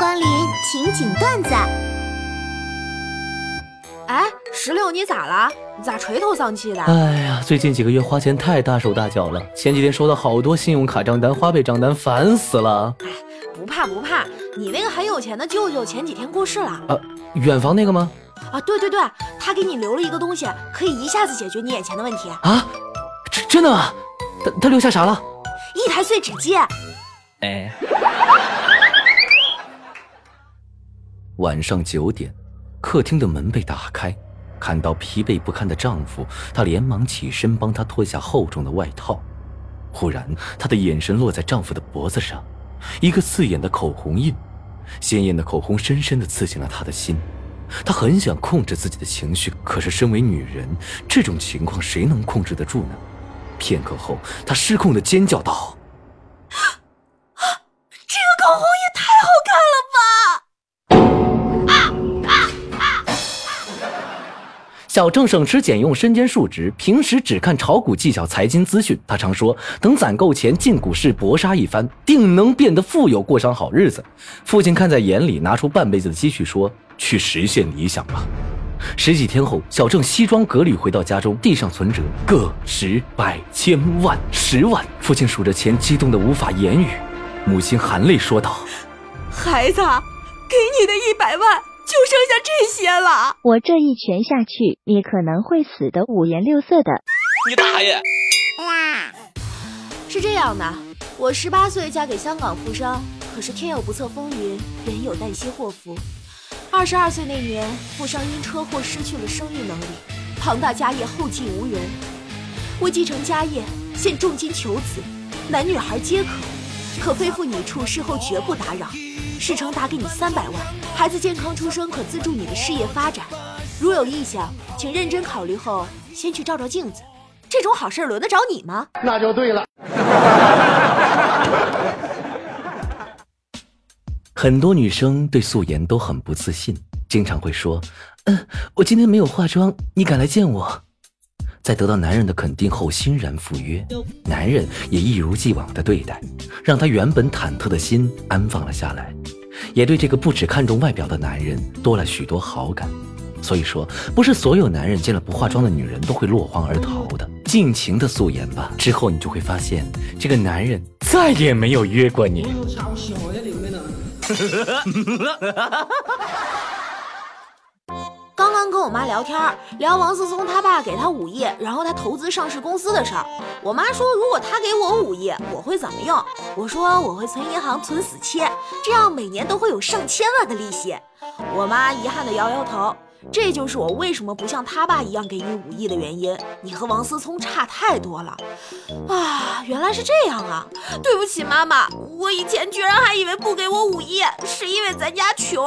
光临情景段子。哎，石榴，你咋了？你咋垂头丧气的？哎呀，最近几个月花钱太大手大脚了，前几天收到好多信用卡账单、花呗账单，烦死了。哎，不怕不怕，你那个很有钱的舅舅前几天过世了。啊，远房那个吗？啊，对对对，他给你留了一个东西，可以一下子解决你眼前的问题。啊，真真的吗？他他留下啥了？一台碎纸机。哎。晚上九点。客厅的门被打开，看到疲惫不堪的丈夫，她连忙起身帮他脱下厚重的外套。忽然，她的眼神落在丈夫的脖子上，一个刺眼的口红印，鲜艳的口红深深地刺进了她的心。她很想控制自己的情绪，可是身为女人，这种情况谁能控制得住呢？片刻后，她失控的尖叫道。小郑省吃俭用，身兼数职，平时只看炒股技巧、财经资讯。他常说：“等攒够钱，进股市搏杀一番，定能变得富有，过上好日子。”父亲看在眼里，拿出半辈子的积蓄说：“去实现理想吧。”十几天后，小郑西装革履回到家中，地上存折个十百千万十万。父亲数着钱，激动的无法言语。母亲含泪说道：“孩子，给你的一百万。”就剩下这些了。我这一拳下去，你可能会死得五颜六色的。你大爷！是这样的，我十八岁嫁给香港富商，可是天有不测风云，人有旦夕祸福。二十二岁那年，富商因车祸失去了生育能力，庞大家业后继无人。为继承家业，现重金求子，男女孩皆可，可非妇女处，事后绝不打扰。事成打给你三百万，孩子健康出生可资助你的事业发展。如有意向，请认真考虑后先去照照镜子。这种好事轮得着你吗？那就对了。很多女生对素颜都很不自信，经常会说：“嗯，我今天没有化妆，你敢来见我？”在得到男人的肯定后，欣然赴约，男人也一如既往的对待，让她原本忐忑的心安放了下来，也对这个不只看重外表的男人多了许多好感。所以说，不是所有男人见了不化妆的女人都会落荒而逃的，尽情的素颜吧，之后你就会发现，这个男人再也没有约过你。刚刚跟我妈聊天，聊王思聪他爸给他五亿，然后他投资上市公司的事儿。我妈说，如果他给我五亿，我会怎么用？我说我会存银行，存死期，这样每年都会有上千万的利息。我妈遗憾的摇摇头，这就是我为什么不像他爸一样给你五亿的原因。你和王思聪差太多了。啊，原来是这样啊！对不起，妈妈，我以前居然还以为不给我五亿是因为咱家穷。